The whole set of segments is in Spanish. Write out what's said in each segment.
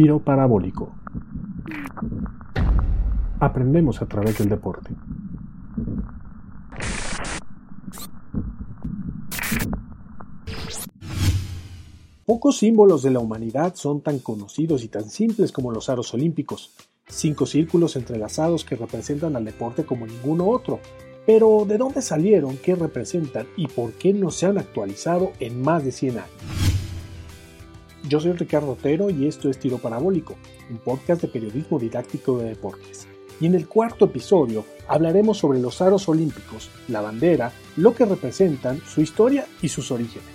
Tiro parabólico. Aprendemos a través del deporte. Pocos símbolos de la humanidad son tan conocidos y tan simples como los aros olímpicos, cinco círculos entrelazados que representan al deporte como ninguno otro. Pero, ¿de dónde salieron, qué representan y por qué no se han actualizado en más de 100 años? Yo soy Ricardo Otero y esto es Tiro Parabólico, un podcast de periodismo didáctico de deportes. Y en el cuarto episodio hablaremos sobre los aros olímpicos, la bandera, lo que representan, su historia y sus orígenes.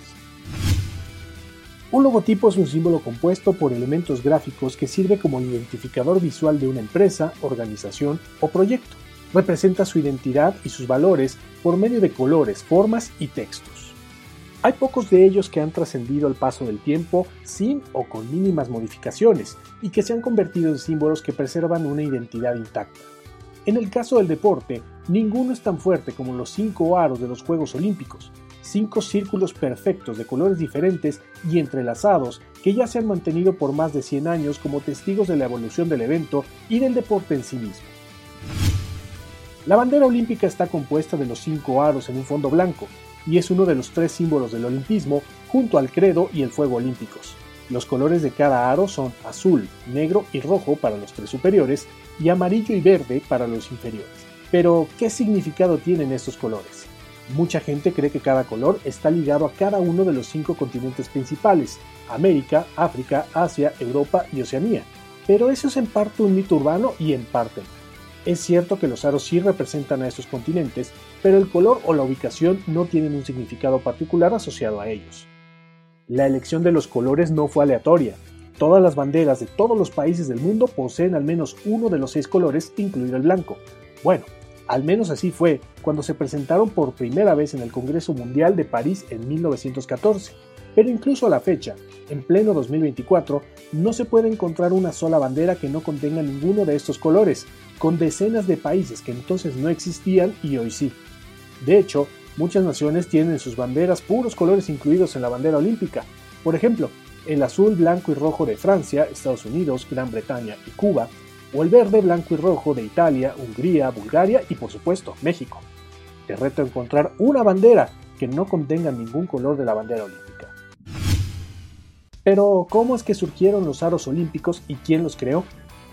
Un logotipo es un símbolo compuesto por elementos gráficos que sirve como identificador visual de una empresa, organización o proyecto. Representa su identidad y sus valores por medio de colores, formas y textos. Hay pocos de ellos que han trascendido al paso del tiempo sin o con mínimas modificaciones y que se han convertido en símbolos que preservan una identidad intacta. En el caso del deporte, ninguno es tan fuerte como los cinco aros de los Juegos Olímpicos, cinco círculos perfectos de colores diferentes y entrelazados que ya se han mantenido por más de 100 años como testigos de la evolución del evento y del deporte en sí mismo. La bandera olímpica está compuesta de los cinco aros en un fondo blanco y es uno de los tres símbolos del olimpismo junto al credo y el fuego olímpicos. Los colores de cada aro son azul, negro y rojo para los tres superiores y amarillo y verde para los inferiores. Pero, ¿qué significado tienen estos colores? Mucha gente cree que cada color está ligado a cada uno de los cinco continentes principales, América, África, Asia, Europa y Oceanía. Pero eso es en parte un mito urbano y en parte no. Es cierto que los aros sí representan a estos continentes, pero el color o la ubicación no tienen un significado particular asociado a ellos. La elección de los colores no fue aleatoria. Todas las banderas de todos los países del mundo poseen al menos uno de los seis colores, incluido el blanco. Bueno, al menos así fue cuando se presentaron por primera vez en el Congreso Mundial de París en 1914. Pero incluso a la fecha, en pleno 2024, no se puede encontrar una sola bandera que no contenga ninguno de estos colores, con decenas de países que entonces no existían y hoy sí. De hecho, muchas naciones tienen en sus banderas puros colores incluidos en la bandera olímpica. Por ejemplo, el azul, blanco y rojo de Francia, Estados Unidos, Gran Bretaña y Cuba, o el verde, blanco y rojo de Italia, Hungría, Bulgaria y por supuesto México. Te reto a encontrar una bandera que no contenga ningún color de la bandera olímpica. Pero, ¿cómo es que surgieron los aros olímpicos y quién los creó?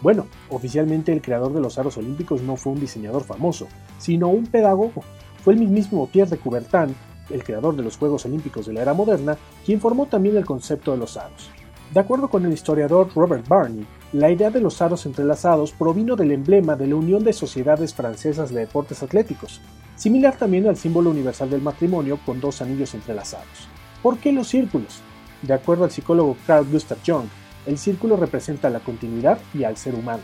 Bueno, oficialmente el creador de los aros olímpicos no fue un diseñador famoso, sino un pedagogo. Fue el mismísimo Pierre de Coubertin, el creador de los Juegos Olímpicos de la era moderna, quien formó también el concepto de los aros. De acuerdo con el historiador Robert Barney, la idea de los aros entrelazados provino del emblema de la Unión de Sociedades Francesas de Deportes Atléticos, similar también al símbolo universal del matrimonio con dos anillos entrelazados. ¿Por qué los círculos? De acuerdo al psicólogo Carl Gustav Jung, el círculo representa la continuidad y al ser humano.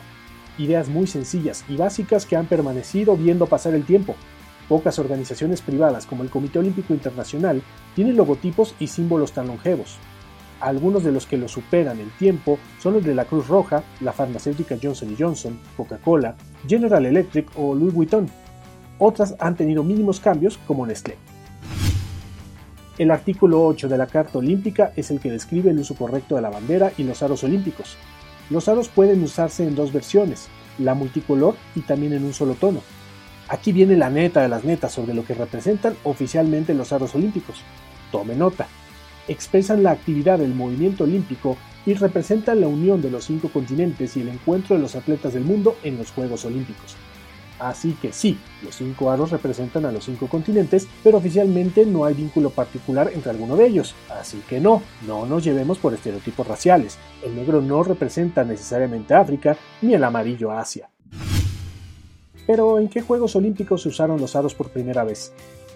Ideas muy sencillas y básicas que han permanecido viendo pasar el tiempo. Pocas organizaciones privadas como el Comité Olímpico Internacional tienen logotipos y símbolos tan longevos. Algunos de los que lo superan el tiempo son los de la Cruz Roja, la farmacéutica Johnson Johnson, Coca-Cola, General Electric o Louis Vuitton. Otras han tenido mínimos cambios como Nestlé. El artículo 8 de la Carta Olímpica es el que describe el uso correcto de la bandera y los aros olímpicos. Los aros pueden usarse en dos versiones, la multicolor y también en un solo tono. Aquí viene la neta de las netas sobre lo que representan oficialmente los aros olímpicos. Tome nota expresan la actividad del movimiento olímpico y representan la unión de los cinco continentes y el encuentro de los atletas del mundo en los Juegos Olímpicos. Así que sí, los cinco aros representan a los cinco continentes, pero oficialmente no hay vínculo particular entre alguno de ellos. Así que no, no nos llevemos por estereotipos raciales. El negro no representa necesariamente África, ni el amarillo Asia. Pero ¿en qué Juegos Olímpicos se usaron los aros por primera vez?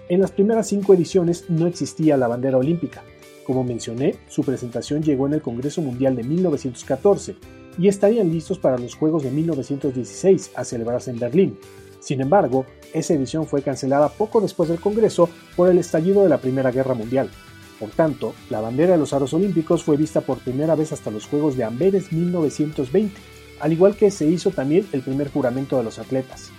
En las primeras cinco ediciones no existía la bandera olímpica. Como mencioné, su presentación llegó en el Congreso Mundial de 1914 y estarían listos para los Juegos de 1916 a celebrarse en Berlín. Sin embargo, esa edición fue cancelada poco después del Congreso por el estallido de la Primera Guerra Mundial. Por tanto, la bandera de los aros olímpicos fue vista por primera vez hasta los Juegos de Amberes 1920, al igual que se hizo también el primer juramento de los atletas.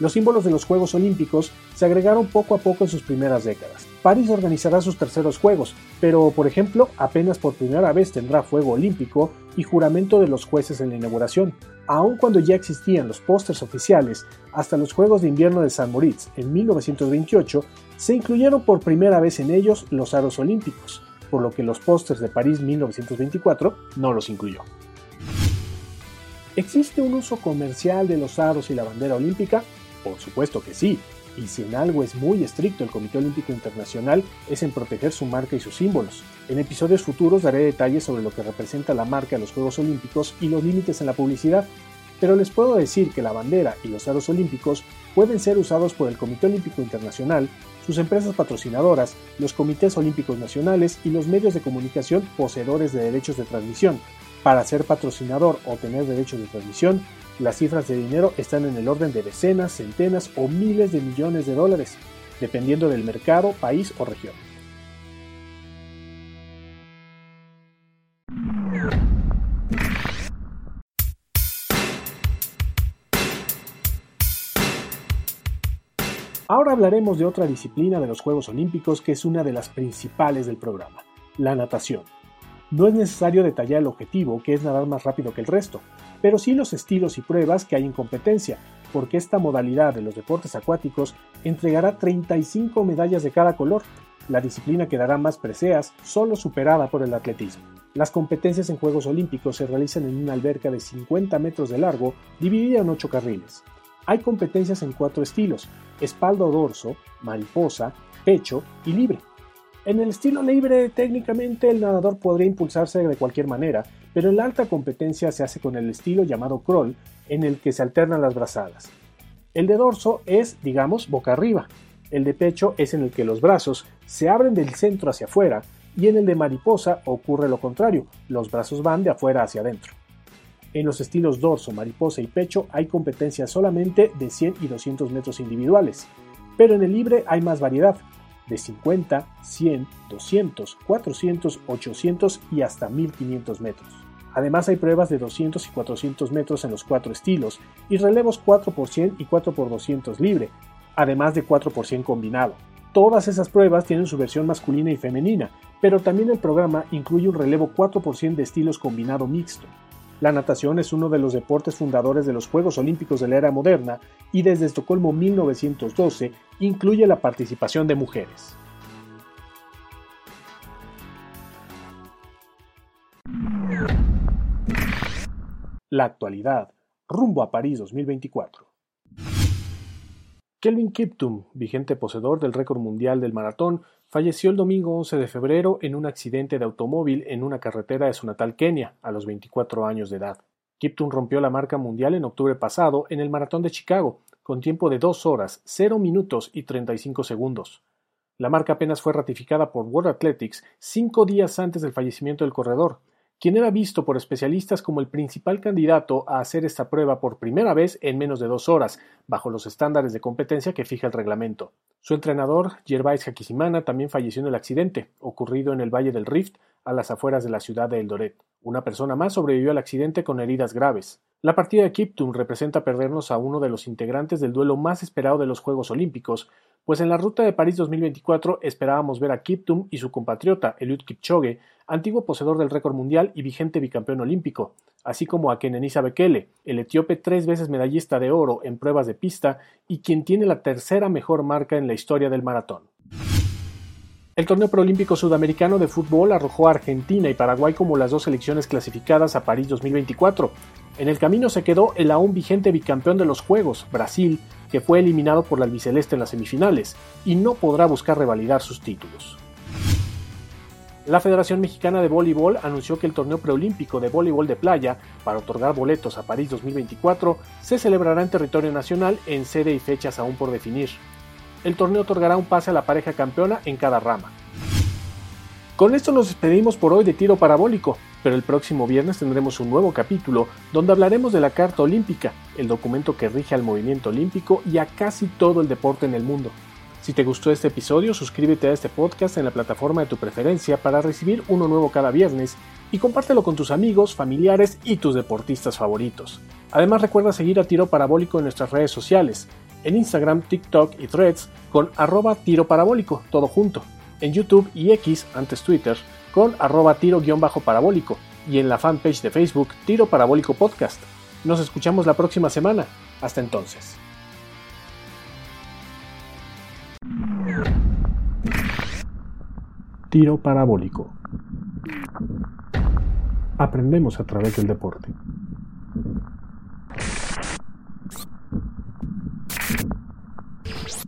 Los símbolos de los Juegos Olímpicos se agregaron poco a poco en sus primeras décadas. París organizará sus terceros Juegos, pero por ejemplo apenas por primera vez tendrá fuego olímpico y juramento de los jueces en la inauguración. Aun cuando ya existían los pósters oficiales, hasta los Juegos de Invierno de San Moritz en 1928 se incluyeron por primera vez en ellos los aros olímpicos, por lo que los pósters de París 1924 no los incluyó. ¿Existe un uso comercial de los aros y la bandera olímpica? Por supuesto que sí, y si en algo es muy estricto el Comité Olímpico Internacional es en proteger su marca y sus símbolos. En episodios futuros daré detalles sobre lo que representa la marca de los Juegos Olímpicos y los límites en la publicidad, pero les puedo decir que la bandera y los aros olímpicos pueden ser usados por el Comité Olímpico Internacional, sus empresas patrocinadoras, los comités olímpicos nacionales y los medios de comunicación poseedores de derechos de transmisión. Para ser patrocinador o tener derechos de transmisión, las cifras de dinero están en el orden de decenas, centenas o miles de millones de dólares, dependiendo del mercado, país o región. Ahora hablaremos de otra disciplina de los Juegos Olímpicos que es una de las principales del programa, la natación. No es necesario detallar el objetivo, que es nadar más rápido que el resto, pero sí los estilos y pruebas que hay en competencia, porque esta modalidad de los deportes acuáticos entregará 35 medallas de cada color. La disciplina quedará más preseas, solo superada por el atletismo. Las competencias en Juegos Olímpicos se realizan en una alberca de 50 metros de largo, dividida en 8 carriles. Hay competencias en cuatro estilos, espalda o dorso, mariposa, pecho y libre. En el estilo libre, técnicamente el nadador podría impulsarse de cualquier manera, pero en la alta competencia se hace con el estilo llamado crawl, en el que se alternan las brazadas. El de dorso es, digamos, boca arriba. El de pecho es en el que los brazos se abren del centro hacia afuera y en el de mariposa ocurre lo contrario, los brazos van de afuera hacia adentro. En los estilos dorso, mariposa y pecho hay competencia solamente de 100 y 200 metros individuales, pero en el libre hay más variedad, de 50, 100, 200, 400, 800 y hasta 1500 metros. Además hay pruebas de 200 y 400 metros en los cuatro estilos y relevos 4 por 100 y 4 por 200 libre, además de 4 por 100 combinado. Todas esas pruebas tienen su versión masculina y femenina, pero también el programa incluye un relevo 4 por 100 de estilos combinado mixto. La natación es uno de los deportes fundadores de los Juegos Olímpicos de la era moderna y desde Estocolmo 1912 incluye la participación de mujeres. La actualidad, rumbo a París 2024. Kelvin Kiptum, vigente poseedor del récord mundial del maratón, falleció el domingo 11 de febrero en un accidente de automóvil en una carretera de su natal Kenia, a los 24 años de edad. Kiptum rompió la marca mundial en octubre pasado en el maratón de Chicago, con tiempo de 2 horas, 0 minutos y 35 segundos. La marca apenas fue ratificada por World Athletics cinco días antes del fallecimiento del corredor, quien era visto por especialistas como el principal candidato a hacer esta prueba por primera vez en menos de dos horas, bajo los estándares de competencia que fija el reglamento. Su entrenador, Gervais Hakisimana, también falleció en el accidente, ocurrido en el Valle del Rift, a las afueras de la ciudad de Eldoret. Una persona más sobrevivió al accidente con heridas graves. La partida de Kiptum representa perdernos a uno de los integrantes del duelo más esperado de los Juegos Olímpicos, pues en la ruta de París 2024 esperábamos ver a Kiptum y su compatriota Eliud Kipchoge, antiguo poseedor del récord mundial y vigente bicampeón olímpico, así como a Kenenisa Bekele, el etíope tres veces medallista de oro en pruebas de pista y quien tiene la tercera mejor marca en la historia del maratón. El torneo preolímpico sudamericano de fútbol arrojó a Argentina y Paraguay como las dos selecciones clasificadas a París 2024. En el camino se quedó el aún vigente bicampeón de los Juegos, Brasil, que fue eliminado por la albiceleste en las semifinales, y no podrá buscar revalidar sus títulos. La Federación Mexicana de Voleibol anunció que el torneo preolímpico de voleibol de playa para otorgar boletos a París 2024 se celebrará en territorio nacional en sede y fechas aún por definir. El torneo otorgará un pase a la pareja campeona en cada rama. Con esto nos despedimos por hoy de tiro parabólico, pero el próximo viernes tendremos un nuevo capítulo donde hablaremos de la Carta Olímpica, el documento que rige al movimiento olímpico y a casi todo el deporte en el mundo. Si te gustó este episodio, suscríbete a este podcast en la plataforma de tu preferencia para recibir uno nuevo cada viernes y compártelo con tus amigos, familiares y tus deportistas favoritos. Además recuerda seguir a Tiro Parabólico en nuestras redes sociales, en Instagram, TikTok y Threads con arroba tiro todo junto en YouTube y X, antes Twitter, con arroba tiro-parabólico, y en la fanpage de Facebook Tiro Parabólico Podcast. Nos escuchamos la próxima semana. Hasta entonces. Tiro Parabólico. Aprendemos a través del deporte.